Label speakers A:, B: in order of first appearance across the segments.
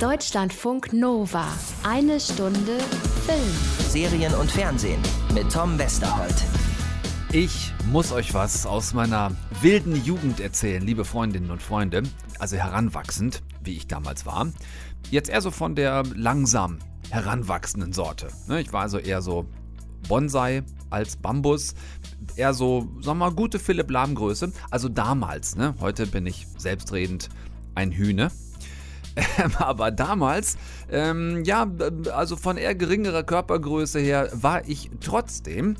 A: Deutschlandfunk Nova. Eine Stunde Film.
B: Serien und Fernsehen mit Tom Westerholt.
C: Ich muss euch was aus meiner wilden Jugend erzählen, liebe Freundinnen und Freunde. Also heranwachsend, wie ich damals war. Jetzt eher so von der langsam heranwachsenden Sorte. Ne, ich war also eher so Bonsai als Bambus. Eher so, sagen wir mal, gute Philipp Lahm-Größe. Also damals, ne? Heute bin ich selbstredend ein Hühne. Aber damals, ähm, ja, also von eher geringerer Körpergröße her, war ich trotzdem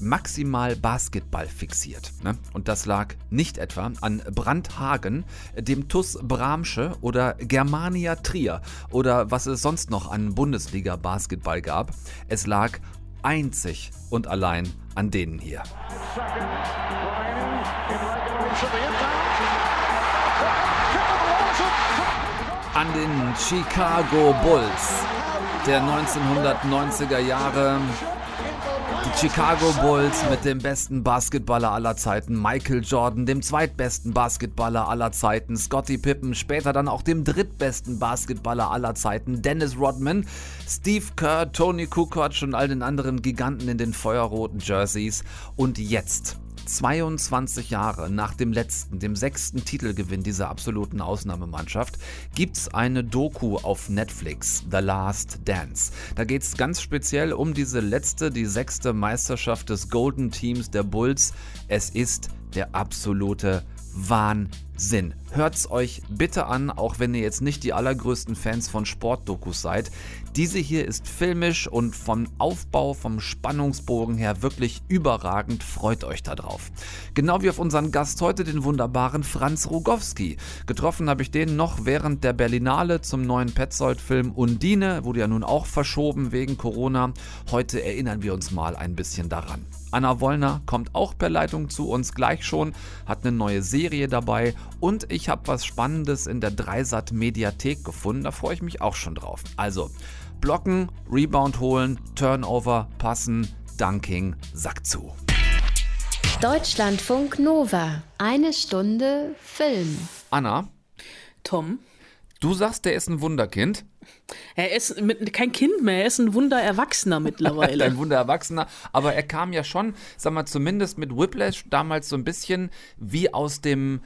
C: maximal Basketball fixiert. Ne? Und das lag nicht etwa an Brandhagen, dem TUS Bramsche oder Germania Trier oder was es sonst noch an Bundesliga-Basketball gab. Es lag einzig und allein an denen hier. An den Chicago Bulls der 1990er Jahre. Die Chicago Bulls mit dem besten Basketballer aller Zeiten, Michael Jordan, dem zweitbesten Basketballer aller Zeiten, Scottie Pippen, später dann auch dem drittbesten Basketballer aller Zeiten, Dennis Rodman, Steve Kerr, Tony Kukoc und all den anderen Giganten in den feuerroten Jerseys. Und jetzt 22 Jahre nach dem letzten, dem sechsten Titelgewinn dieser absoluten Ausnahmemannschaft, gibt es eine Doku auf Netflix, The Last Dance. Da geht es ganz speziell um diese letzte, die sechste Meisterschaft des Golden Teams der Bulls. Es ist der absolute Wahnsinn. Hört's euch bitte an, auch wenn ihr jetzt nicht die allergrößten Fans von Sportdokus seid. Diese hier ist filmisch und vom Aufbau, vom Spannungsbogen her wirklich überragend. Freut euch darauf. Genau wie auf unseren Gast heute, den wunderbaren Franz Rogowski. Getroffen habe ich den noch während der Berlinale zum neuen Petzold-Film Undine. Wurde ja nun auch verschoben wegen Corona. Heute erinnern wir uns mal ein bisschen daran. Anna Wollner kommt auch per Leitung zu uns gleich schon, hat eine neue Serie dabei und ich habe was Spannendes in der Dreisat Mediathek gefunden. Da freue ich mich auch schon drauf. Also, blocken, Rebound holen, Turnover, passen, Dunking, Sack zu.
A: Deutschlandfunk Nova. Eine Stunde Film.
C: Anna,
D: Tom.
C: du sagst, der ist ein Wunderkind.
D: Er ist mit, kein Kind mehr, er ist ein Wundererwachsener
C: Ein
D: mittlerweile.
C: Wundererwachsener. Aber er kam ja schon, sag mal, zumindest mit Whiplash damals so ein bisschen wie aus dem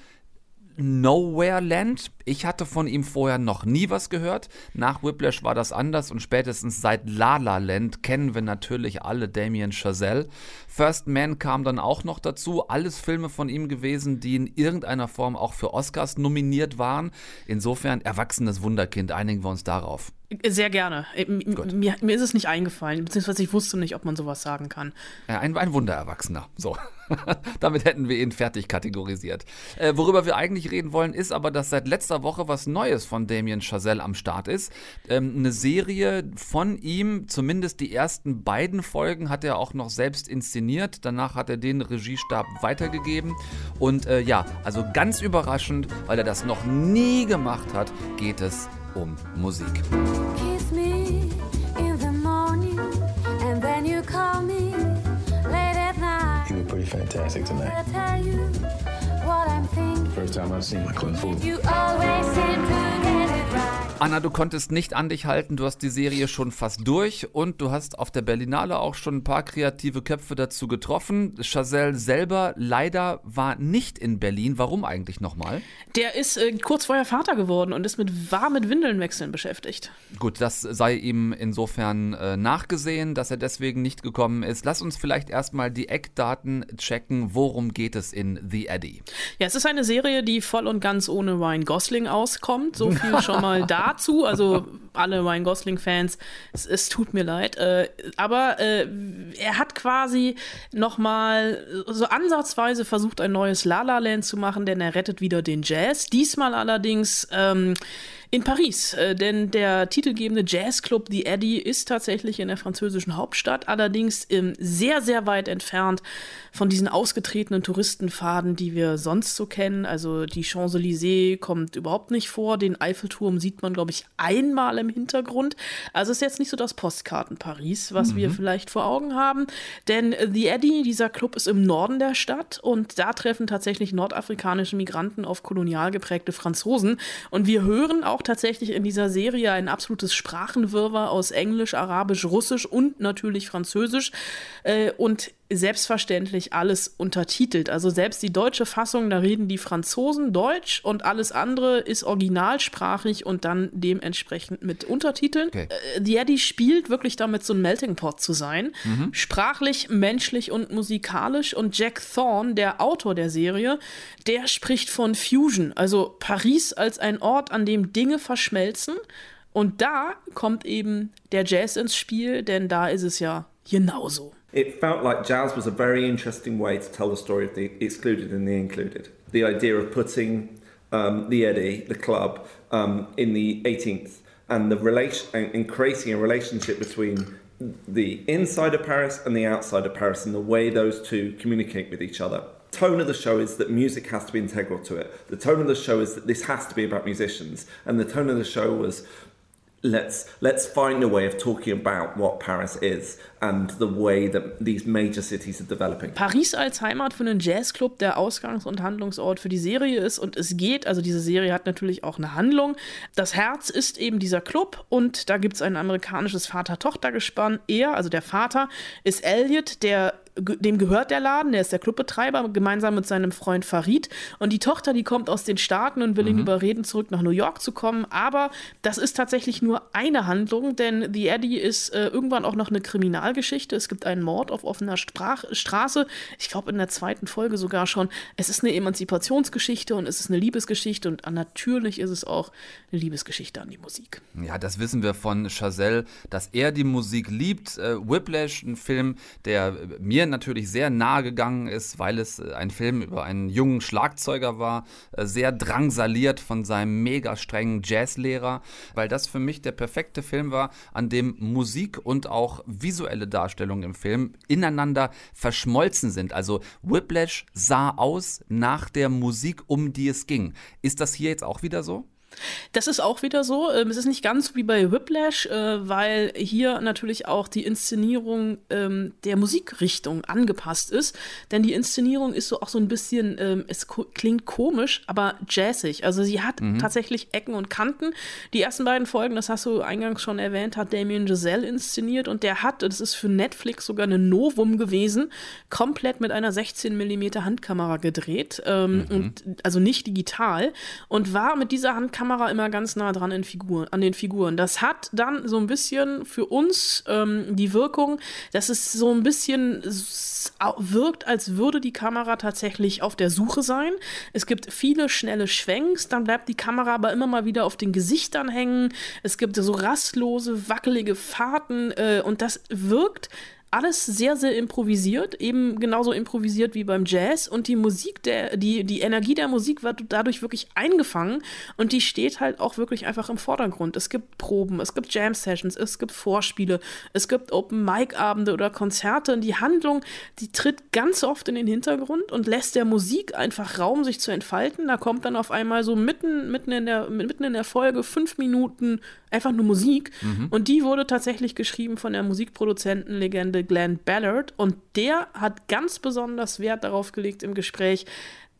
C: Nowhere Land. Ich hatte von ihm vorher noch nie was gehört. Nach Whiplash war das anders und spätestens seit La La Land kennen wir natürlich alle Damien Chazelle. First Man kam dann auch noch dazu. Alles Filme von ihm gewesen, die in irgendeiner Form auch für Oscars nominiert waren. Insofern erwachsenes Wunderkind. Einigen wir uns darauf.
D: Sehr gerne. Äh, Mir, mir ist es nicht eingefallen, beziehungsweise ich wusste nicht, ob man sowas sagen kann.
C: Ja, ein, ein Wundererwachsener. So. Damit hätten wir ihn fertig kategorisiert. Äh, worüber wir eigentlich reden wollen, ist aber, dass seit letzter Woche was Neues von Damien Chazelle am Start ist. Ähm, eine Serie von ihm, zumindest die ersten beiden Folgen, hat er auch noch selbst inszeniert. Danach hat er den Regiestab weitergegeben. Und äh, ja, also ganz überraschend, weil er das noch nie gemacht hat, geht es um Musik.
E: Kiss me in the morning, and then you call me late at night.
F: You were pretty fantastic tonight.
E: I tell you what I'm thinking.
F: First time I've seen my club full.
E: You always seem to get it right.
C: Anna, du konntest nicht an dich halten, du hast die Serie schon fast durch und du hast auf der Berlinale auch schon ein paar kreative Köpfe dazu getroffen. Chazelle selber leider war nicht in Berlin. Warum eigentlich nochmal?
D: Der ist äh, kurz vorher Vater geworden und ist mit war mit Windelnwechseln beschäftigt.
C: Gut, das sei ihm insofern äh, nachgesehen, dass er deswegen nicht gekommen ist. Lass uns vielleicht erstmal die Eckdaten checken. Worum geht es in The Eddie?
D: Ja, es ist eine Serie, die voll und ganz ohne Ryan Gosling auskommt. So viel schon mal dazu. Also alle Ryan Gosling-Fans, es, es tut mir leid. Äh, aber äh, er hat quasi noch mal so ansatzweise versucht, ein neues La La Land zu machen, denn er rettet wieder den Jazz. Diesmal allerdings ähm, in Paris, äh, denn der titelgebende Jazzclub The Eddy ist tatsächlich in der französischen Hauptstadt, allerdings ähm, sehr, sehr weit entfernt von diesen ausgetretenen Touristenpfaden, die wir sonst so kennen. Also die Champs-Élysées kommt überhaupt nicht vor, den Eiffelturm sieht man, glaube ich, einmal im Hintergrund. Also ist jetzt nicht so das Postkarten-Paris, was wir vielleicht vor Augen haben, denn äh, The Eddy, dieser Club ist im Norden der Stadt und da treffen tatsächlich nordafrikanische Migranten auf kolonial geprägte Franzosen und wir hören auch auch tatsächlich in dieser Serie ein absolutes Sprachenwirrwarr aus Englisch, Arabisch, Russisch und natürlich Französisch. Äh, und selbstverständlich alles untertitelt. Also selbst die deutsche Fassung, da reden die Franzosen Deutsch und alles andere ist originalsprachig und dann dementsprechend mit Untertiteln.
C: Okay.
D: Äh, The Eddie spielt wirklich damit, so ein Melting Pot zu sein. Sprachlich, menschlich und musikalisch. Und Jack Thorne, der Autor der Serie, der spricht von Fusion, also Paris als ein Ort, an dem Dinge verschmelzen. Und da kommt eben der Jazz ins Spiel, denn da ist es ja genauso.
G: It felt like jazz was a very interesting way to tell the story of the excluded and the included. The idea of putting um, the Eddie, the club, um, in the 18th and the relation and, creating a relationship between the inside of Paris and the outside of Paris and the way those two communicate with each other. Tone of the show is that music has to be integral to it. The tone of the show is that this has to be about musicians, and the tone of the show was let's let's find a way of talking about what Paris is and the way that these major cities are developing.
D: Paris als Heimat für einen Jazzclub der Ausgangs- und Handlungsort für die Serie ist und es geht, also diese Serie hat natürlich auch eine Handlung. Das Herz ist eben dieser Club und da gibt es ein amerikanisches Vater-Tochter-Gespann. Er, also der Vater, ist Elliot, der dem gehört der Laden, der ist der Clubbetreiber, gemeinsam mit seinem Freund Farid. Und die Tochter, die kommt aus den Staaten und will ihn überreden, zurück nach New York zu kommen. Aber das ist tatsächlich nur eine Handlung, denn The Eddie ist äh, irgendwann auch noch eine Kriminalgeschichte. Es gibt einen Mord auf offener Sprach Straße. Ich glaube, in der zweiten Folge sogar schon. Es ist eine Emanzipationsgeschichte und es ist eine Liebesgeschichte. Und natürlich ist es auch eine Liebesgeschichte an die Musik.
C: Ja, das wissen wir von Chazelle, dass er die Musik liebt. Äh, Whiplash, ein Film, der äh, mir natürlich sehr nahe gegangen ist, weil es äh, ein Film über einen jungen Schlagzeuger war, sehr drangsaliert von seinem mega strengen Jazzlehrer, weil das für mich der perfekte Film war, an dem Musik und auch visuelle Darstellung im Film ineinander verschmolzen sind. Also Whiplash sah aus nach der Musik, um die es ging. Ist das hier jetzt auch wieder so?
D: Das ist auch wieder so. Ähm, Es ist nicht ganz wie bei Whiplash, äh, weil hier natürlich auch die Inszenierung ähm, der Musikrichtung angepasst ist. Denn die Inszenierung ist so auch so ein bisschen, ähm, es klingt komisch, aber jazzig. Also sie hat tatsächlich Ecken und Kanten. Die ersten beiden Folgen, das hast du eingangs schon erwähnt, hat Damien Giselle inszeniert und der hat, das ist für Netflix sogar eine Novum gewesen, komplett mit einer 16 mm Handkamera gedreht. Ähm, und, also nicht digital. Und war mit dieser Handkamera immer ganz nah dran Figuren, an den Figuren. Das hat dann so ein bisschen für uns ähm, die Wirkung, dass es so ein bisschen wirkt, als würde die Kamera tatsächlich auf der Suche sein. Es gibt viele schnelle Schwenks, dann bleibt die Kamera aber immer mal wieder auf den Gesichtern hängen. Es gibt so rastlose, wackelige Fahrten äh, und das wirkt alles sehr, sehr improvisiert, eben genauso improvisiert wie beim Jazz und die Musik, der, die, die Energie der Musik wird dadurch wirklich eingefangen und die steht halt auch wirklich einfach im Vordergrund. Es gibt Proben, es gibt Jam-Sessions, es gibt Vorspiele, es gibt Open-Mic-Abende oder Konzerte und die Handlung, die tritt ganz oft in den Hintergrund und lässt der Musik einfach Raum, sich zu entfalten. Da kommt dann auf einmal so mitten, mitten, in, der, mitten in der Folge fünf Minuten einfach nur Musik und die wurde tatsächlich geschrieben von der Musikproduzentenlegende Glenn Ballard und der hat ganz besonders Wert darauf gelegt im Gespräch,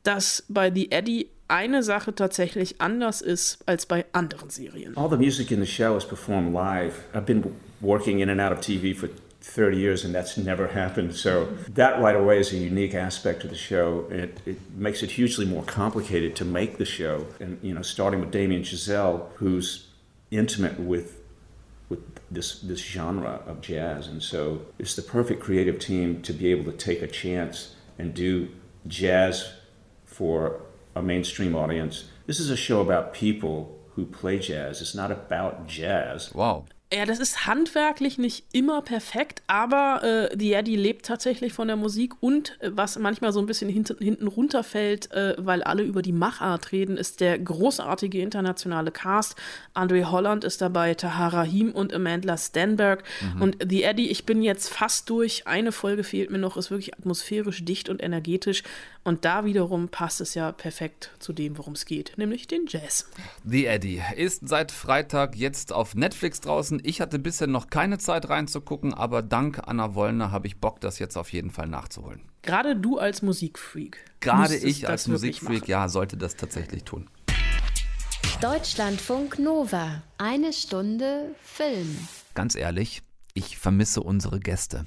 D: dass bei The Eddie eine Sache tatsächlich anders ist als bei anderen Serien.
H: All the music in the show is performed live. I've been working in and out of TV for 30 years, and that's never happened. So that right away is a unique aspect of the show. It, it makes it hugely more complicated to make the show. And you know, starting with Damien Chazelle, who's intimate with this this genre of jazz, and so it's the perfect creative team to be able to take a chance and do jazz for a mainstream audience. This is a show about people who play jazz. It's not about jazz.
C: Wow.
D: Ja, das ist handwerklich nicht immer perfekt, aber äh, The Eddie lebt tatsächlich von der Musik und äh, was manchmal so ein bisschen hinten, hinten runterfällt, äh, weil alle über die Machart reden, ist der großartige internationale Cast. Andre Holland ist dabei, Tahar Rahim und Amanda Stenberg. Und The Eddie, ich bin jetzt fast durch. Eine Folge fehlt mir noch, ist wirklich atmosphärisch dicht und energetisch. Und da wiederum passt es ja perfekt zu dem, worum es geht, nämlich den Jazz.
C: The Eddie ist seit Freitag jetzt auf Netflix draußen. Ich hatte bisher noch keine Zeit reinzugucken, aber dank Anna Wollner habe ich Bock, das jetzt auf jeden Fall nachzuholen.
D: Gerade du als Musikfreak.
C: Gerade ich als Musikfreak, ja, sollte das tatsächlich tun.
A: Deutschlandfunk Nova. Eine Stunde Film.
C: Ganz ehrlich, ich vermisse unsere Gäste.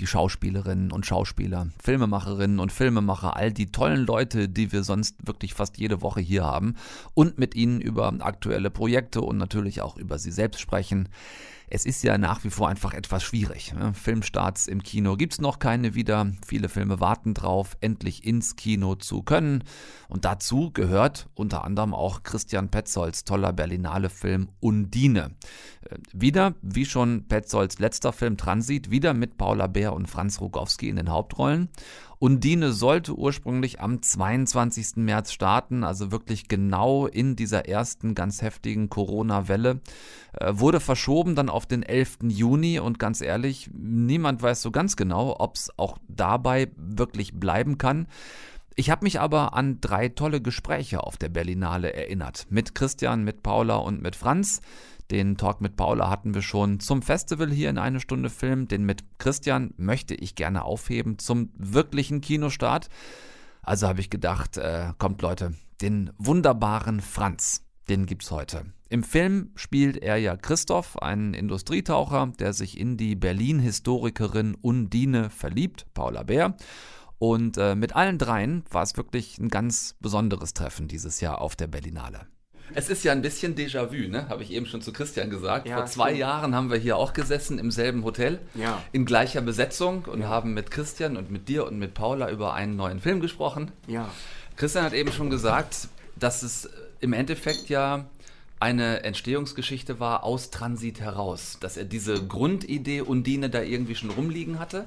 C: Die Schauspielerinnen und Schauspieler, Filmemacherinnen und Filmemacher, all die tollen Leute, die wir sonst wirklich fast jede Woche hier haben und mit ihnen über aktuelle Projekte und natürlich auch über sie selbst sprechen. Es ist ja nach wie vor einfach etwas schwierig. Ne? Filmstarts im Kino gibt es noch keine wieder. Viele Filme warten drauf, endlich ins Kino zu können. Und dazu gehört unter anderem auch Christian Petzolds toller Berlinale-Film Undine. Äh, wieder, wie schon Petzolds letzter Film Transit, wieder mit Paula Bär und Franz Rogowski in den Hauptrollen. Undine sollte ursprünglich am 22. März starten, also wirklich genau in dieser ersten ganz heftigen Corona-Welle. Äh, wurde verschoben dann auf den 11. Juni und ganz ehrlich, niemand weiß so ganz genau, ob es auch dabei wirklich bleiben kann. Ich habe mich aber an drei tolle Gespräche auf der Berlinale erinnert. Mit Christian, mit Paula und mit Franz. Den Talk mit Paula hatten wir schon zum Festival hier in eine Stunde Film. Den mit Christian möchte ich gerne aufheben zum wirklichen Kinostart. Also habe ich gedacht, äh, kommt Leute, den wunderbaren Franz, den gibt's heute. Im Film spielt er ja Christoph, einen Industrietaucher, der sich in die Berlin-Historikerin Undine verliebt, Paula Bär. Und äh, mit allen dreien war es wirklich ein ganz besonderes Treffen dieses Jahr auf der Berlinale. Es ist ja ein bisschen Déjà-vu, ne? Habe ich eben schon zu Christian gesagt.
I: Ja,
C: Vor zwei
I: stimmt.
C: Jahren haben wir hier auch gesessen im selben Hotel,
I: Ja.
C: in gleicher Besetzung und haben mit Christian und mit dir und mit Paula über einen neuen Film gesprochen.
I: Ja.
C: Christian hat eben schon gesagt, dass es im Endeffekt ja eine Entstehungsgeschichte war aus Transit heraus, dass er diese Grundidee Undine da irgendwie schon rumliegen hatte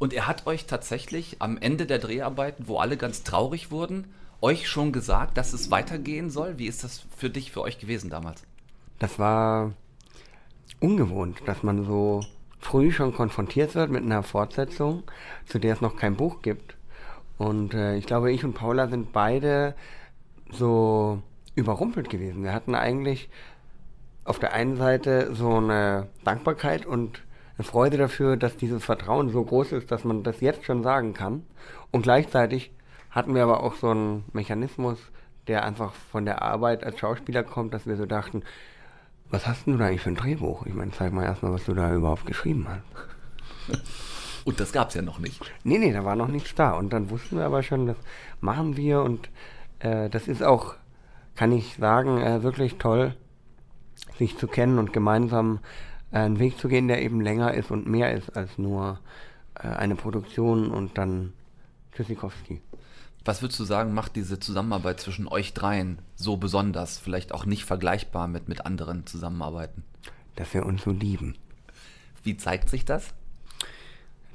C: und er hat euch tatsächlich am Ende der Dreharbeiten, wo alle ganz traurig wurden, euch schon gesagt, dass es weitergehen soll. Wie ist das für dich, für euch gewesen damals?
I: Das war ungewohnt, dass man so früh schon konfrontiert wird mit einer Fortsetzung, zu der es noch kein Buch gibt. Und äh, ich glaube, ich und Paula sind beide so überrumpelt gewesen. Wir hatten eigentlich auf der einen Seite so eine Dankbarkeit und eine Freude dafür, dass dieses Vertrauen so groß ist, dass man das jetzt schon sagen kann. Und gleichzeitig hatten wir aber auch so einen Mechanismus, der einfach von der Arbeit als Schauspieler kommt, dass wir so dachten, was hast denn du da eigentlich für ein Drehbuch? Ich meine, zeig mal erstmal, was du da überhaupt geschrieben hast.
C: Und das gab es ja noch nicht.
I: Nee, nee, da war noch nichts da. Und dann wussten wir aber schon, das machen wir und äh, das ist auch, kann ich sagen, äh, wirklich toll, sich zu kennen und gemeinsam äh, einen Weg zu gehen, der eben länger ist und mehr ist als nur äh, eine Produktion und dann Tschüssikowski.
C: Was würdest du sagen, macht diese Zusammenarbeit zwischen euch dreien so besonders, vielleicht auch nicht vergleichbar mit, mit anderen Zusammenarbeiten?
I: Dass wir uns so lieben.
C: Wie zeigt sich das?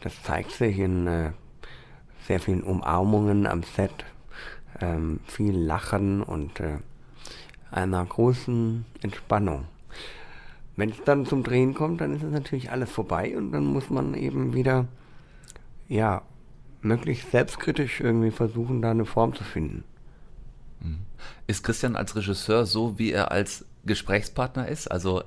I: Das zeigt sich in äh, sehr vielen Umarmungen am Set, ähm, viel Lachen und äh, einer großen Entspannung. Wenn es dann zum Drehen kommt, dann ist es natürlich alles vorbei und dann muss man eben wieder, ja, möglichst selbstkritisch irgendwie versuchen, da eine Form zu finden.
C: Ist Christian als Regisseur so, wie er als Gesprächspartner ist? Also äh,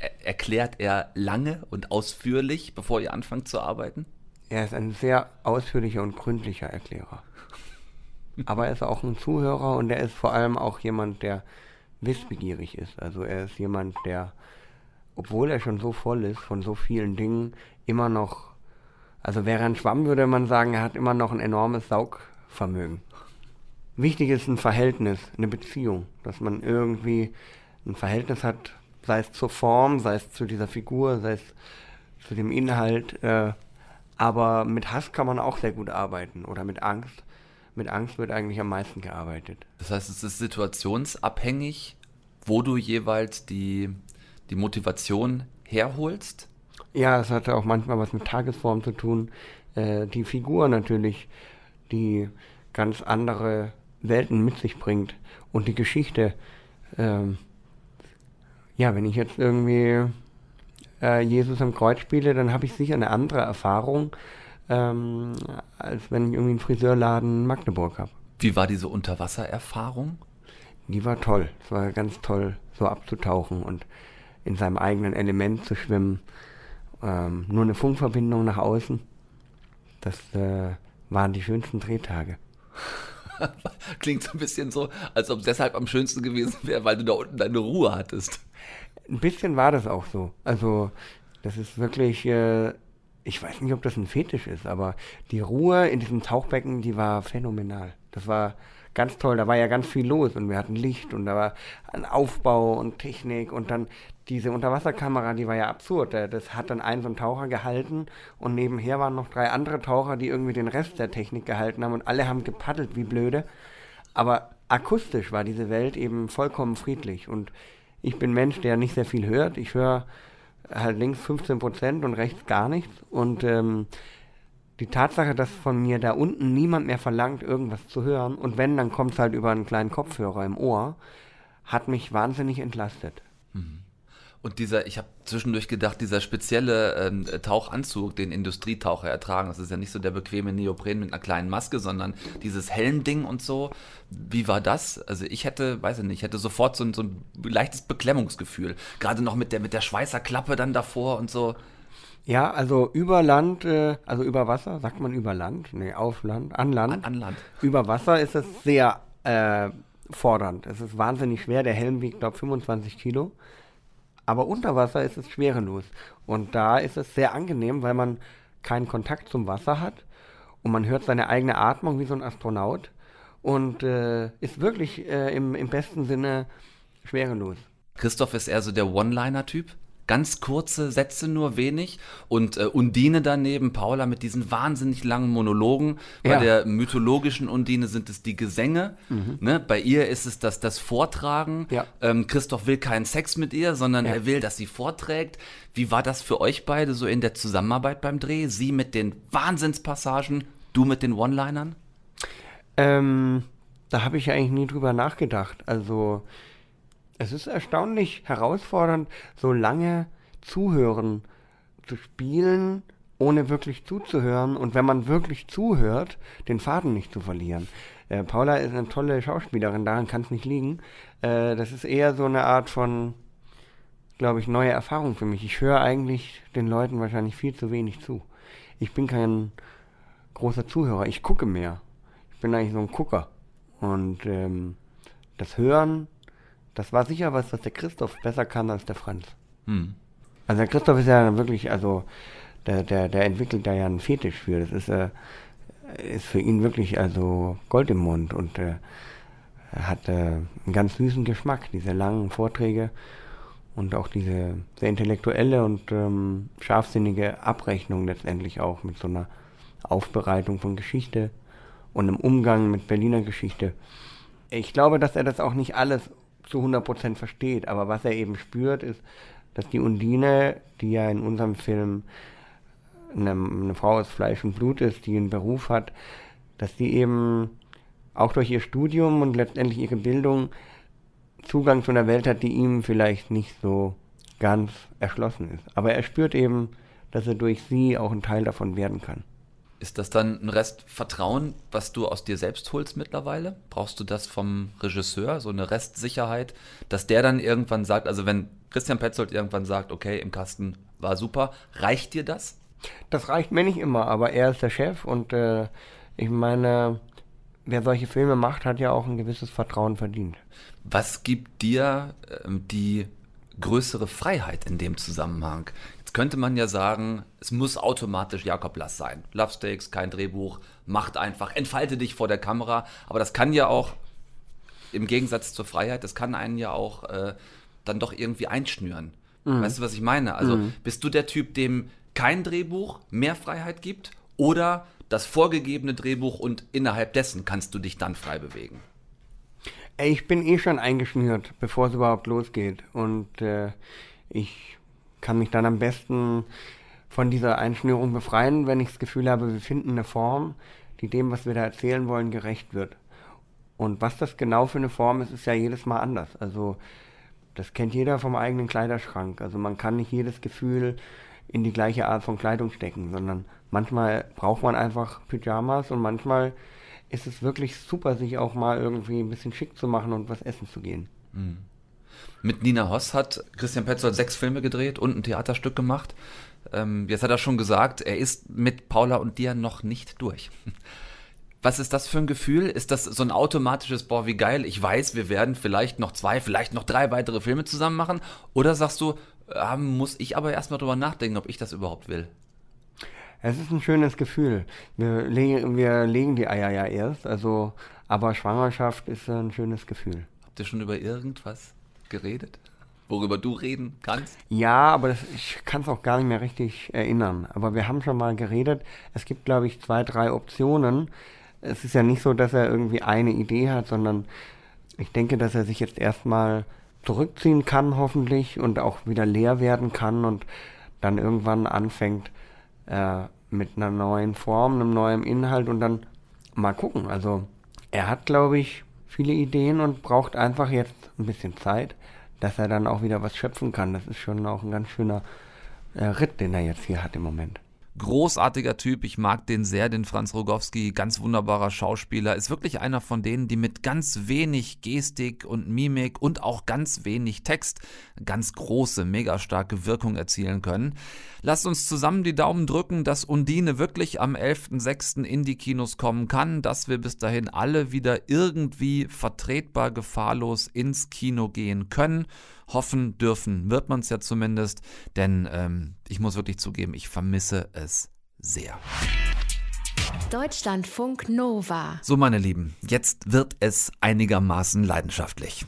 C: er- erklärt er lange und ausführlich, bevor ihr anfangt zu arbeiten?
I: Er ist ein sehr ausführlicher und gründlicher Erklärer. Aber er ist auch ein Zuhörer und er ist vor allem auch jemand, der wissbegierig ist. Also er ist jemand, der, obwohl er schon so voll ist von so vielen Dingen, immer noch, also wäre ein Schwamm, würde man sagen, er hat immer noch ein enormes Saugvermögen. Wichtig ist ein Verhältnis, eine Beziehung, dass man irgendwie ein Verhältnis hat, sei es zur Form, sei es zu dieser Figur, sei es zu dem Inhalt. Äh, aber mit Hass kann man auch sehr gut arbeiten oder mit Angst. Mit Angst wird eigentlich am meisten gearbeitet.
C: Das heißt, es ist situationsabhängig, wo du jeweils die, die Motivation herholst?
I: Ja, es hatte auch manchmal was mit Tagesform zu tun. Äh, die Figur natürlich, die ganz andere Welten mit sich bringt. Und die Geschichte. Ähm, ja, wenn ich jetzt irgendwie äh, Jesus am Kreuz spiele, dann habe ich sicher eine andere Erfahrung, ähm, als wenn ich irgendwie einen Friseurladen in Magdeburg habe.
C: Wie war diese Unterwassererfahrung?
I: Die war toll. Es war ganz toll, so abzutauchen und in seinem eigenen Element zu schwimmen. Ähm, nur eine Funkverbindung nach außen. Das äh, waren die schönsten Drehtage.
C: Klingt so ein bisschen so, als ob es deshalb am schönsten gewesen wäre, weil du da unten deine Ruhe hattest.
I: Ein bisschen war das auch so. Also, das ist wirklich, äh, ich weiß nicht, ob das ein Fetisch ist, aber die Ruhe in diesem Tauchbecken, die war phänomenal. Das war ganz toll. Da war ja ganz viel los und wir hatten Licht und da war ein Aufbau und Technik und dann diese Unterwasserkamera, die war ja absurd. Da- Das hat dann ein so ein Taucher gehalten und nebenher waren noch drei andere Taucher, die irgendwie den Rest der Technik gehalten haben und alle haben gepaddelt wie blöde. Aber akustisch war diese Welt eben vollkommen friedlich und ich bin Mensch, der nicht sehr viel hört. Ich höre halt links 15 Prozent und rechts gar nichts und ähm, die Tatsache, dass von mir da unten niemand mehr verlangt, irgendwas zu hören, und wenn, dann kommt es halt über einen kleinen Kopfhörer im Ohr, hat mich wahnsinnig entlastet.
C: Und dieser, ich habe zwischendurch gedacht, dieser spezielle ähm, Tauchanzug, den Industrietaucher ertragen, das ist ja nicht so der bequeme Neopren mit einer kleinen Maske, sondern dieses Helmding und so. Wie war das? Also ich hätte, weiß ich nicht, ich hätte sofort so ein, so ein leichtes Beklemmungsgefühl. Gerade noch mit der, mit der Schweißerklappe dann davor und so.
I: Ja, also über Land, äh, also über Wasser, sagt man über Land? Nee, auf Land, an Land.
C: An, an Land.
I: Über Wasser ist es sehr äh, fordernd. Es ist wahnsinnig schwer. Der Helm wiegt, glaube 25 Kilo. Aber unter Wasser ist es schwerelos. Und da ist es sehr angenehm, weil man keinen Kontakt zum Wasser hat und man hört seine eigene Atmung wie so ein Astronaut und äh, ist wirklich äh, im, im besten Sinne schwerelos.
C: Christoph ist eher so der One-Liner-Typ. Ganz kurze Sätze, nur wenig. Und äh, Undine daneben, Paula mit diesen wahnsinnig langen Monologen. Bei
I: Ja.
C: der mythologischen Undine sind es die Gesänge. Ne? Bei ihr ist es das, das Vortragen.
I: Ja.
C: Ähm, Christoph will keinen Sex mit ihr, sondern
I: Ja.
C: er will, dass sie vorträgt. Wie war das für euch beide so in der Zusammenarbeit beim Dreh? Sie mit den Wahnsinnspassagen, du mit den One-Linern?
I: Ähm, da habe ich ja eigentlich nie drüber nachgedacht. Also, es ist erstaunlich herausfordernd, so lange zuhören zu spielen, ohne wirklich zuzuhören und wenn man wirklich zuhört, den Faden nicht zu verlieren. Äh, Paula ist eine tolle Schauspielerin, daran kann es nicht liegen. Äh, das ist eher so eine Art von, glaube ich, neue Erfahrung für mich. Ich höre eigentlich den Leuten wahrscheinlich viel zu wenig zu. Ich bin kein großer Zuhörer, ich gucke mehr. Ich bin eigentlich so ein Gucker. Und ähm, das Hören, das war sicher was, was der Christoph besser kann als der Franz.
C: Hm.
I: Also der Christoph ist ja wirklich, also der, der, der entwickelt da ja einen Fetisch für. Das ist, äh, ist für ihn wirklich also Gold im Mund und äh, er hat äh, einen ganz süßen Geschmack, diese langen Vorträge und auch diese sehr intellektuelle und ähm, scharfsinnige Abrechnung letztendlich auch mit so einer Aufbereitung von Geschichte und einem Umgang mit Berliner Geschichte. Ich glaube, dass er das auch nicht alles zu 100% versteht, aber was er eben spürt, ist, dass die Undine, die ja in unserem Film eine, eine Frau aus Fleisch und Blut ist, die einen Beruf hat, dass die eben auch durch ihr Studium und letztendlich ihre Bildung Zugang zu einer Welt hat, die ihm vielleicht nicht so ganz erschlossen ist. Aber er spürt eben, dass er durch sie auch ein Teil davon werden kann.
C: Ist das dann ein Rest Vertrauen, was du aus dir selbst holst mittlerweile? Brauchst du das vom Regisseur, so eine Restsicherheit, dass der dann irgendwann sagt, also wenn Christian Petzold irgendwann sagt, okay, im Kasten war super, reicht dir das?
I: Das reicht mir nicht immer, aber er ist der Chef und äh, ich meine, wer solche Filme macht, hat ja auch ein gewisses Vertrauen verdient.
C: Was gibt dir ähm, die größere Freiheit in dem Zusammenhang? Jetzt könnte man ja sagen, es muss automatisch Jakob Lass sein. Love Stakes, kein Drehbuch, macht einfach, entfalte dich vor der Kamera. Aber das kann ja auch, im Gegensatz zur Freiheit, das kann einen ja auch äh, dann doch irgendwie einschnüren. Weißt du, was ich meine? Also bist du der Typ, dem kein Drehbuch mehr Freiheit gibt oder das vorgegebene Drehbuch und innerhalb dessen kannst du dich dann frei bewegen?
I: Ich bin eh schon eingeschnürt, bevor es überhaupt losgeht. Und äh, ich kann mich dann am besten von dieser Einschnürung befreien, wenn ich das Gefühl habe, wir finden eine Form, die dem, was wir da erzählen wollen, gerecht wird. Und was das genau für eine Form ist, ist ja jedes Mal anders. Also das kennt jeder vom eigenen Kleiderschrank. Also man kann nicht jedes Gefühl in die gleiche Art von Kleidung stecken, sondern manchmal braucht man einfach Pyjamas und manchmal ist es wirklich super, sich auch mal irgendwie ein bisschen schick zu machen und was essen zu gehen.
C: Mit Nina Hoss hat Christian Petzold sechs Filme gedreht und ein Theaterstück gemacht. Ähm, jetzt hat er schon gesagt, er ist mit Paula und dir noch nicht durch. Was ist das für ein Gefühl? Ist das so ein automatisches, boah, wie geil, ich weiß, wir werden vielleicht noch zwei, vielleicht noch drei weitere Filme zusammen machen? Oder sagst du, äh, muss ich aber erstmal drüber nachdenken, ob ich das überhaupt will?
I: Es ist ein schönes Gefühl. Wir legen, wir legen die Eier ja erst, also, aber Schwangerschaft ist ein schönes Gefühl.
C: Habt ihr schon über irgendwas geredet? Worüber du reden kannst?
I: Ja, aber das, ich kann es auch gar nicht mehr richtig erinnern. Aber wir haben schon mal geredet. Es gibt, glaube ich, zwei, drei Optionen. Es ist ja nicht so, dass er irgendwie eine Idee hat, sondern ich denke, dass er sich jetzt erstmal zurückziehen kann, hoffentlich, und auch wieder leer werden kann und dann irgendwann anfängt äh, mit einer neuen Form, einem neuen Inhalt und dann mal gucken. Also er hat, glaube ich, viele Ideen und braucht einfach jetzt ein bisschen Zeit, dass er dann auch wieder was schöpfen kann. Das ist schon auch ein ganz schöner äh, Ritt, den er jetzt hier hat im Moment.
C: Großartiger Typ, ich mag den sehr, den Franz Rogowski, ganz wunderbarer Schauspieler, ist wirklich einer von denen, die mit ganz wenig Gestik und Mimik und auch ganz wenig Text ganz große, mega starke Wirkung erzielen können. Lasst uns zusammen die Daumen drücken, dass Undine wirklich am 11.06. in die Kinos kommen kann, dass wir bis dahin alle wieder irgendwie vertretbar gefahrlos ins Kino gehen können hoffen dürfen, wird man es ja zumindest, denn ähm, ich muss wirklich zugeben, ich vermisse es sehr.
A: Deutschlandfunk Nova.
C: So, meine Lieben, jetzt wird es einigermaßen leidenschaftlich.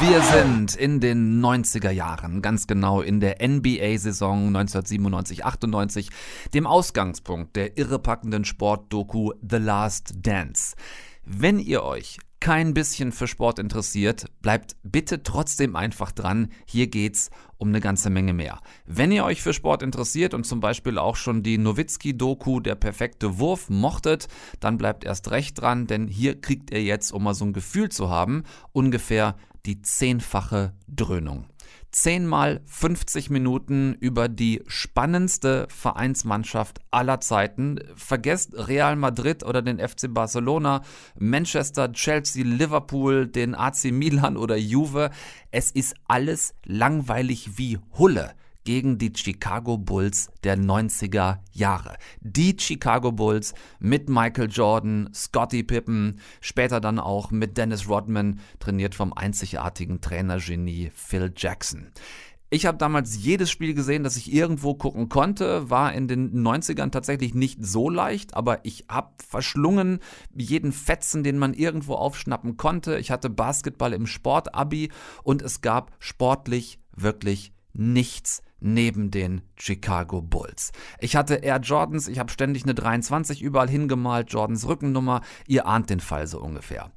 C: Wir sind in den 90er Jahren, ganz genau in der NBA-Saison 1997-98, dem Ausgangspunkt der irrepackenden Sportdoku The Last Dance. Wenn ihr euch kein bisschen für Sport interessiert, bleibt bitte trotzdem einfach dran. Hier geht's um eine ganze Menge mehr. Wenn ihr euch für Sport interessiert und zum Beispiel auch schon die Nowitzki-Doku Der perfekte Wurf mochtet, dann bleibt erst recht dran, denn hier kriegt ihr jetzt, um mal so ein Gefühl zu haben, ungefähr die zehnfache Dröhnung. Zehnmal 50 Minuten über die spannendste Vereinsmannschaft aller Zeiten. Vergesst Real Madrid oder den FC Barcelona, Manchester, Chelsea, Liverpool, den AC Milan oder Juve. Es ist alles langweilig wie Hulle gegen die Chicago Bulls der 90er Jahre. Die Chicago Bulls mit Michael Jordan, Scottie Pippen, später dann auch mit Dennis Rodman, trainiert vom einzigartigen Trainergenie Phil Jackson. Ich habe damals jedes Spiel gesehen, das ich irgendwo gucken konnte, war in den 90ern tatsächlich nicht so leicht, aber ich habe verschlungen jeden Fetzen, den man irgendwo aufschnappen konnte. Ich hatte Basketball im Sportabi und es gab sportlich wirklich nichts neben den Chicago Bulls. Ich hatte Air Jordans, ich habe ständig eine 23 überall hingemalt, Jordans Rückennummer, ihr ahnt den Fall so ungefähr.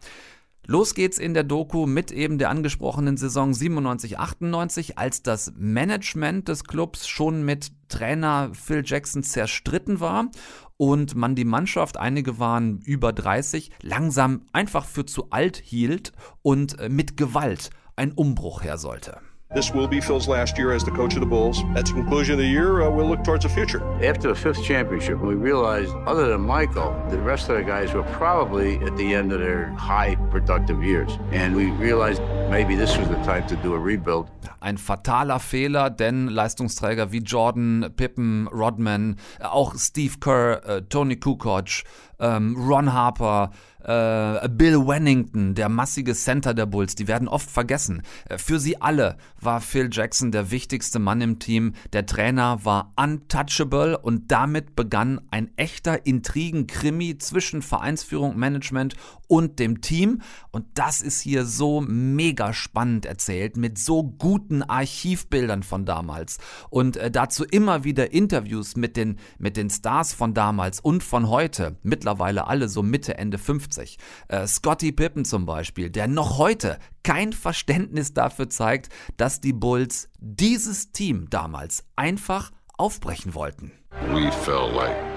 C: Los geht's in der Doku mit eben der angesprochenen Saison 97-98, als das Management des Clubs schon mit Trainer Phil Jackson zerstritten war und man die Mannschaft, einige waren über 30, langsam einfach für zu alt hielt und äh, mit Gewalt ein Umbruch her sollte.
J: This will be Phil's last year as the coach of the Bulls. At the conclusion of the year, uh, we'll look towards the future.
K: After the fifth championship, we realized, other than Michael, the rest of the guys were probably at the end of their high productive years. And we realized maybe this was the time to do a rebuild.
C: Ein fataler Fehler, denn Leistungsträger wie Jordan, Pippen, Rodman, auch Steve Kerr, äh, Tony Kukoc, ähm, Ron Harper, äh, Bill Wennington, der massige Center der Bulls, die werden oft vergessen. Äh, für sie alle war Phil Jackson der wichtigste Mann im Team. Der Trainer war untouchable und damit begann ein echter Intrigenkrimi zwischen Vereinsführung, Management und dem Team. Und das ist hier so mega spannend erzählt mit so guten Archivbildern von damals und äh, dazu immer wieder Interviews mit den, mit den Stars von damals und von heute. Mittlerweile alle so Mitte, Ende 50. Äh, Scotty Pippen zum Beispiel, der noch heute kein Verständnis dafür zeigt, dass die Bulls dieses Team damals einfach aufbrechen wollten.
L: We felt like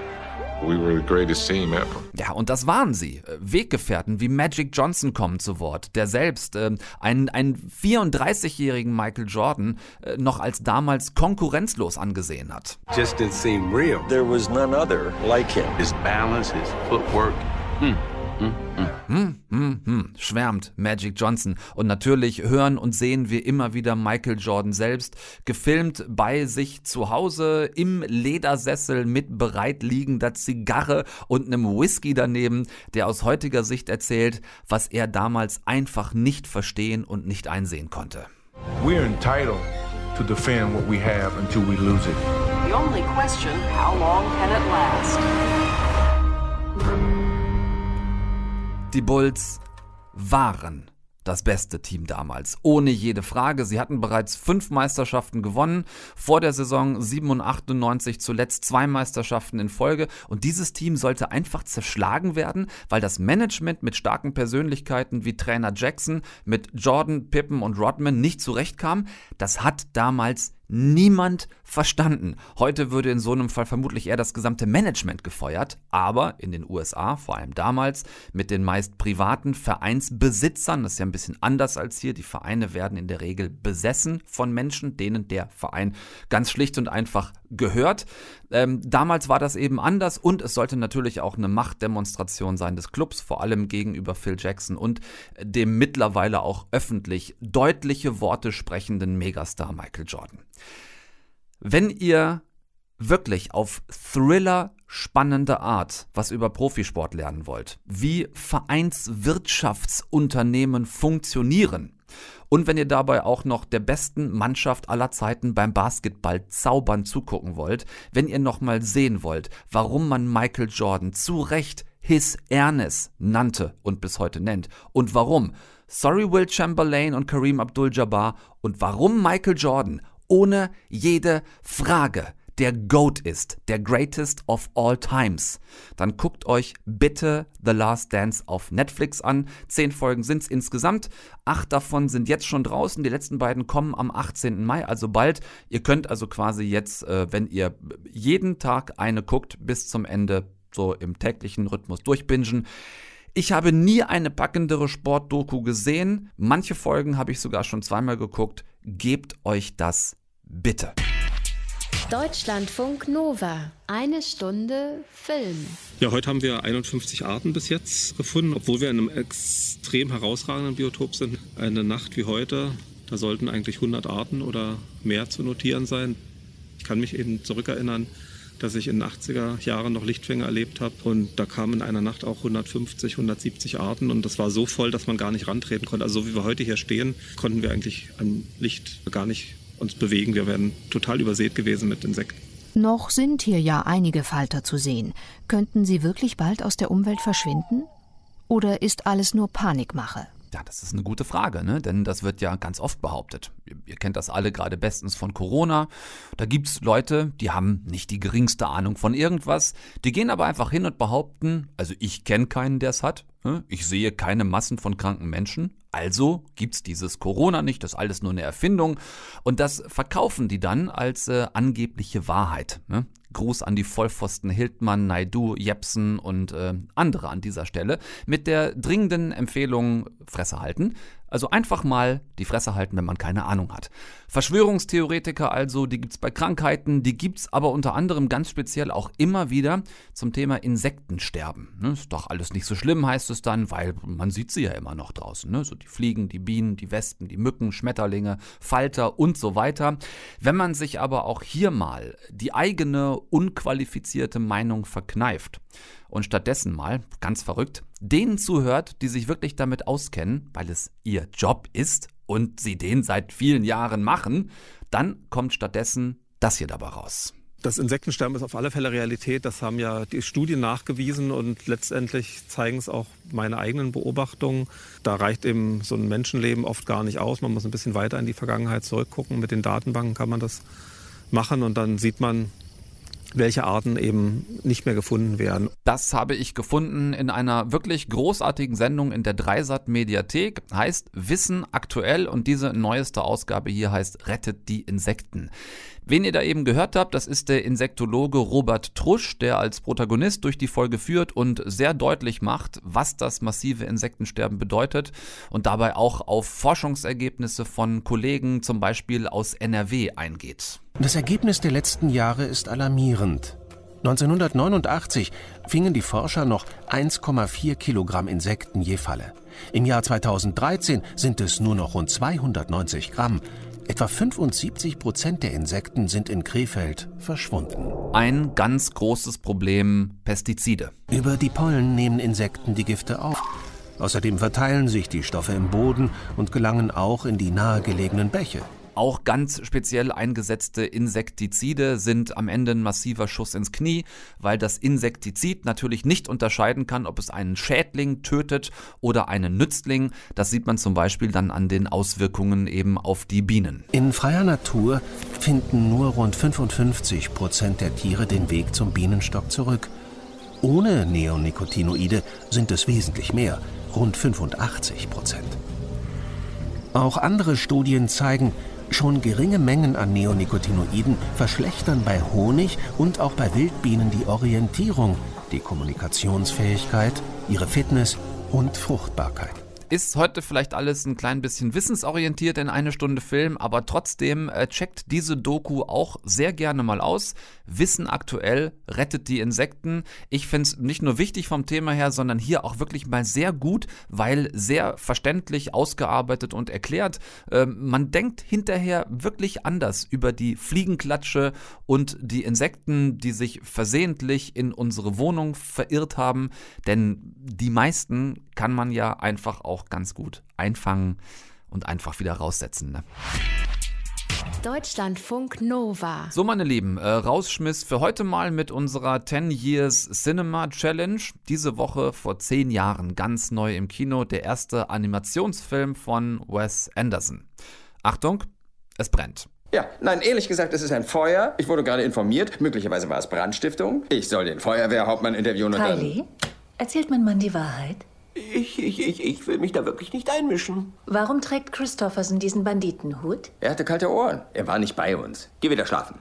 C: Ja, und das waren sie. Äh, Weggefährten wie Magic Johnson kommen zu Wort, der selbst äh, einen, einen 34-jährigen Michael Jordan äh, noch als damals konkurrenzlos angesehen hat.
M: Just didn't seem real.
N: There was none other like him.
K: His balance, his footwork. Hmm.
C: Hm, hm, hm, schwärmt Magic Johnson. Und natürlich hören und sehen wir immer wieder Michael Jordan selbst, gefilmt bei sich zu Hause im Ledersessel mit bereitliegender Zigarre und einem Whisky daneben, der aus heutiger Sicht erzählt, was er damals einfach nicht verstehen und nicht einsehen konnte.
M: We're entitled to defend what we have until we lose it.
N: The only question, how long can it last?
C: Die Bulls waren das beste Team damals, ohne jede Frage. Sie hatten bereits fünf Meisterschaften gewonnen, vor der Saison 97 zuletzt zwei Meisterschaften in Folge und dieses Team sollte einfach zerschlagen werden, weil das Management mit starken Persönlichkeiten wie Trainer Jackson, mit Jordan, Pippen und Rodman nicht zurechtkam. Das hat damals niemand verstanden. Heute würde in so einem Fall vermutlich eher das gesamte Management gefeuert, aber in den USA, vor allem damals, mit den meist privaten Vereinsbesitzern, das ist ja ein bisschen anders als hier, die Vereine werden in der Regel besessen von Menschen, denen der Verein ganz schlicht und einfach gehört. Ähm, damals war das eben anders und es sollte natürlich auch eine Machtdemonstration sein des Clubs, vor allem gegenüber Phil Jackson und dem mittlerweile auch öffentlich deutliche Worte sprechenden Megastar Michael Jordan. Wenn ihr wirklich auf Thriller spannende Art was über Profisport lernen wollt, wie Vereinswirtschaftsunternehmen funktionieren und wenn ihr dabei auch noch der besten Mannschaft aller Zeiten beim Basketball zaubern zugucken wollt, wenn ihr nochmal sehen wollt, warum man Michael Jordan zu Recht His Ernest nannte und bis heute nennt und warum Sorry Will Chamberlain und Kareem Abdul-Jabbar und warum Michael Jordan ohne jede Frage der GOAT ist, der Greatest of All Times, dann guckt euch bitte The Last Dance auf Netflix an. Zehn Folgen sind es insgesamt. Acht davon sind jetzt schon draußen. Die letzten beiden kommen am 18. Mai, also bald. Ihr könnt also quasi jetzt, äh, wenn ihr jeden Tag eine guckt, bis zum Ende so im täglichen Rhythmus durchbingen. Ich habe nie eine packendere Sportdoku gesehen. Manche Folgen habe ich sogar schon zweimal geguckt. Gebt euch das bitte.
A: Deutschlandfunk Nova. Eine Stunde Film.
O: Ja, heute haben wir 51 Arten bis jetzt gefunden, obwohl wir in einem extrem herausragenden Biotop sind. Eine Nacht wie heute, da sollten eigentlich 100 Arten oder mehr zu notieren sein. Ich kann mich eben zurückerinnern, dass ich in den 80er Jahren noch Lichtfänger erlebt habe und da kamen in einer Nacht auch 150, 170 Arten und das war so voll, dass man gar nicht rantreten konnte. Also so wie wir heute hier stehen, konnten wir eigentlich am Licht gar nicht uns bewegen. Wir wären total übersät gewesen mit Insekten.
P: Noch sind hier ja einige Falter zu sehen. Könnten sie wirklich bald aus der Umwelt verschwinden? Oder ist alles nur Panikmache?
C: Ja, das ist eine gute Frage, ne? denn das wird ja ganz oft behauptet. Ihr, ihr kennt das alle gerade bestens von Corona. Da gibt es Leute, die haben nicht die geringste Ahnung von irgendwas. Die gehen aber einfach hin und behaupten, also ich kenne keinen, der es hat. ne? Ich sehe keine Massen von kranken Menschen. Also gibt's dieses Corona nicht, das ist alles nur eine Erfindung. Und das verkaufen die dann als äh, angebliche Wahrheit. Ne? Gruß an die Vollpfosten Hildmann, Naidu, Jepsen und äh, andere an dieser Stelle mit der dringenden Empfehlung Fresse halten. Also einfach mal die Fresse halten, wenn man keine Ahnung hat. Verschwörungstheoretiker also, die gibt's bei Krankheiten, die gibt's aber unter anderem ganz speziell auch immer wieder zum Thema Insektensterben. Ne, ist doch alles nicht so schlimm, heißt es dann, weil man sieht sie ja immer noch draußen. Ne? So die Fliegen, die Bienen, die Wespen, die Mücken, Schmetterlinge, Falter und so weiter. Wenn man sich aber auch hier mal die eigene unqualifizierte Meinung verkneift und stattdessen mal, ganz verrückt, denen zuhört, die sich wirklich damit auskennen, weil es ihr Job ist und sie den seit vielen Jahren machen, dann kommt stattdessen das hier dabei raus.
O: Das Insektensterben ist auf alle Fälle Realität. Das haben ja die Studien nachgewiesen und letztendlich zeigen es auch meine eigenen Beobachtungen. Da reicht eben so ein Menschenleben oft gar nicht aus. Man muss ein bisschen weiter in die Vergangenheit zurückgucken. Mit den Datenbanken kann man das machen und dann sieht man, welche Arten eben nicht mehr gefunden werden.
C: Das habe ich gefunden in einer wirklich großartigen Sendung in der Dreisat Mediathek. Heißt Wissen aktuell und diese neueste Ausgabe hier heißt Rettet die Insekten. Wen ihr da eben gehört habt, das ist der Insektologe Robert Trusch, der als Protagonist durch die Folge führt und sehr deutlich macht, was das massive Insektensterben bedeutet und dabei auch auf Forschungsergebnisse von Kollegen zum Beispiel aus NRW eingeht.
Q: Das Ergebnis der letzten Jahre ist alarmierend. 1989 fingen die Forscher noch 1,4 Kilogramm Insekten je Falle. Im Jahr 2013 sind es nur noch rund 290 Gramm. Etwa 75 Prozent der Insekten sind in Krefeld verschwunden.
C: Ein ganz großes Problem Pestizide.
Q: Über die Pollen nehmen Insekten die Gifte auf. Außerdem verteilen sich die Stoffe im Boden und gelangen auch in die nahegelegenen Bäche.
C: Auch ganz speziell eingesetzte Insektizide sind am Ende ein massiver Schuss ins Knie, weil das Insektizid natürlich nicht unterscheiden kann, ob es einen Schädling tötet oder einen Nützling. Das sieht man zum Beispiel dann an den Auswirkungen eben auf die Bienen.
Q: In freier Natur finden nur rund 55 Prozent der Tiere den Weg zum Bienenstock zurück. Ohne Neonicotinoide sind es wesentlich mehr, rund 85 Prozent. Auch andere Studien zeigen, Schon geringe Mengen an Neonicotinoiden verschlechtern bei Honig und auch bei Wildbienen die Orientierung, die Kommunikationsfähigkeit, ihre Fitness und Fruchtbarkeit.
C: Ist heute vielleicht alles ein klein bisschen wissensorientiert in eine Stunde Film, aber trotzdem äh, checkt diese Doku auch sehr gerne mal aus. Wissen aktuell rettet die Insekten. Ich finde es nicht nur wichtig vom Thema her, sondern hier auch wirklich mal sehr gut, weil sehr verständlich ausgearbeitet und erklärt. Ähm, man denkt hinterher wirklich anders über die Fliegenklatsche und die Insekten, die sich versehentlich in unsere Wohnung verirrt haben. Denn die meisten kann man ja einfach auch ganz gut einfangen und einfach wieder raussetzen. Ne?
A: Deutschlandfunk Nova.
C: So, meine Lieben, äh, Rausschmiss für heute mal mit unserer 10 Years Cinema Challenge. Diese Woche vor 10 Jahren ganz neu im Kino der erste Animationsfilm von Wes Anderson. Achtung, es brennt.
R: Ja, nein, ehrlich gesagt, es ist ein Feuer. Ich wurde gerade informiert. Möglicherweise war es Brandstiftung. Ich soll den Feuerwehrhauptmann interviewen und dann...
S: Kylie, erzählt mein Mann die Wahrheit?
T: Ich, ich, ich, ich will mich da wirklich nicht einmischen.
S: Warum trägt Christopherson diesen Banditenhut?
R: Er hatte kalte Ohren. Er war nicht bei uns. Geh wieder schlafen.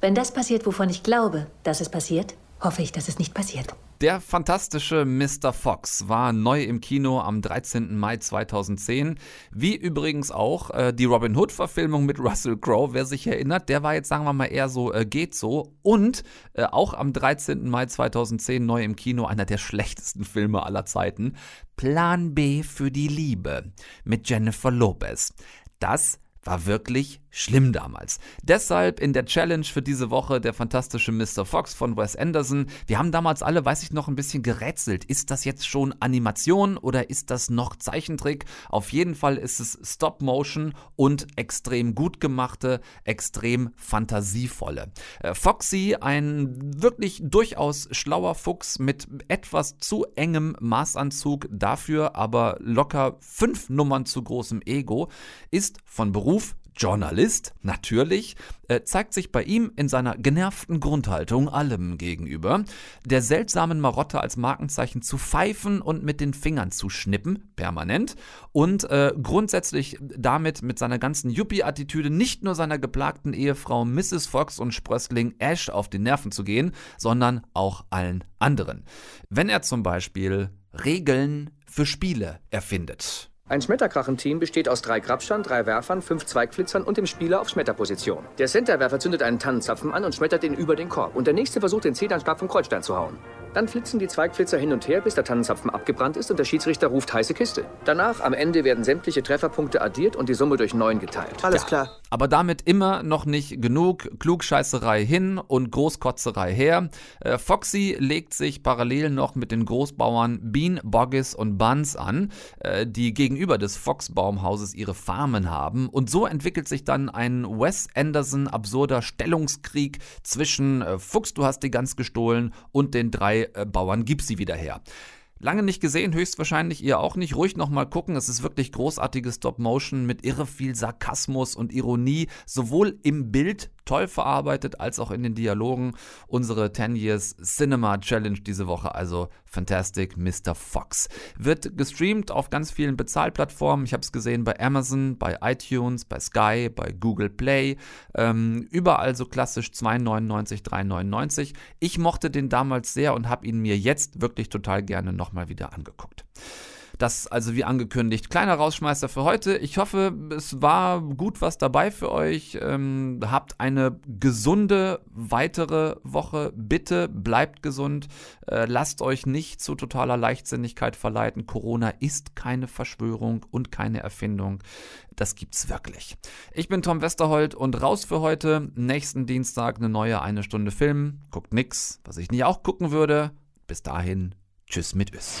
S: Wenn das passiert, wovon ich glaube, dass es passiert, hoffe ich, dass es nicht passiert.
C: Der fantastische Mr. Fox war neu im Kino am 13. Mai 2010. Wie übrigens auch äh, die Robin Hood-Verfilmung mit Russell Crowe, wer sich erinnert, der war jetzt, sagen wir mal, eher so äh, geht so. Und äh, auch am 13. Mai 2010 neu im Kino einer der schlechtesten Filme aller Zeiten. Plan B für die Liebe mit Jennifer Lopez. Das war wirklich schlimm damals. Deshalb in der Challenge für diese Woche der fantastische Mr. Fox von Wes Anderson. Wir haben damals alle, weiß ich noch, ein bisschen gerätselt. Ist das jetzt schon Animation oder ist das noch Zeichentrick? Auf jeden Fall ist es Stop Motion und extrem gut gemachte, extrem fantasievolle. Äh, Foxy, ein wirklich durchaus schlauer Fuchs mit etwas zu engem Maßanzug, dafür aber locker fünf Nummern zu großem Ego, ist von Beruf Journalist, natürlich, äh, zeigt sich bei ihm in seiner genervten Grundhaltung allem gegenüber, der seltsamen Marotte als Markenzeichen zu pfeifen und mit den Fingern zu schnippen, permanent, und äh, grundsätzlich damit mit seiner ganzen Yuppie-Attitüde nicht nur seiner geplagten Ehefrau Mrs. Fox und Sprössling Ash auf die Nerven zu gehen, sondern auch allen anderen. Wenn er zum Beispiel Regeln für Spiele erfindet.
U: Ein Schmetterkrachenteam besteht aus drei Grabschern, drei Werfern, fünf Zweigflitzern und dem Spieler auf Schmetterposition. Der Centerwerfer zündet einen Tannenzapfen an und schmettert ihn über den Korb. Und der nächste versucht, den Zedernstab vom Kreuzstein zu hauen. Dann flitzen die Zweigflitzer hin und her, bis der Tannenzapfen abgebrannt ist und der Schiedsrichter ruft heiße Kiste. Danach, am Ende, werden sämtliche Trefferpunkte addiert und die Summe durch neun geteilt.
T: Alles klar.
C: Aber damit immer noch nicht genug Klugscheißerei hin und Großkotzerei her. Äh, Foxy legt sich parallel noch mit den Großbauern Bean, Boggis und Buns an, äh, die gegenüber des Fox-Baumhauses ihre Farmen haben. Und so entwickelt sich dann ein Wes Anderson absurder Stellungskrieg zwischen äh, Fuchs, du hast die Gans gestohlen und den drei äh, Bauern, gib sie wieder her. Lange nicht gesehen, höchstwahrscheinlich ihr auch nicht. Ruhig nochmal gucken. Es ist wirklich großartiges Stop-Motion mit irre viel Sarkasmus und Ironie, sowohl im Bild toll verarbeitet als auch in den Dialogen. Unsere 10 Years Cinema Challenge diese Woche, also Fantastic Mr. Fox. Wird gestreamt auf ganz vielen Bezahlplattformen. Ich habe es gesehen bei Amazon, bei iTunes, bei Sky, bei Google Play. Ähm, überall so klassisch 2,99, 3,99. Ich mochte den damals sehr und habe ihn mir jetzt wirklich total gerne nochmal wieder angeguckt. Das also wie angekündigt. Kleiner Rausschmeißer für heute. Ich hoffe, es war gut was dabei für euch. Ähm, habt eine gesunde weitere Woche. Bitte bleibt gesund. Äh, lasst euch nicht zu totaler Leichtsinnigkeit verleiten. Corona ist keine Verschwörung und keine Erfindung. Das gibt's wirklich. Ich bin Tom Westerholt und raus für heute. Nächsten Dienstag eine neue eine Stunde Film. Guckt nix, was ich nie auch gucken würde. Bis dahin, tschüss mit Üss.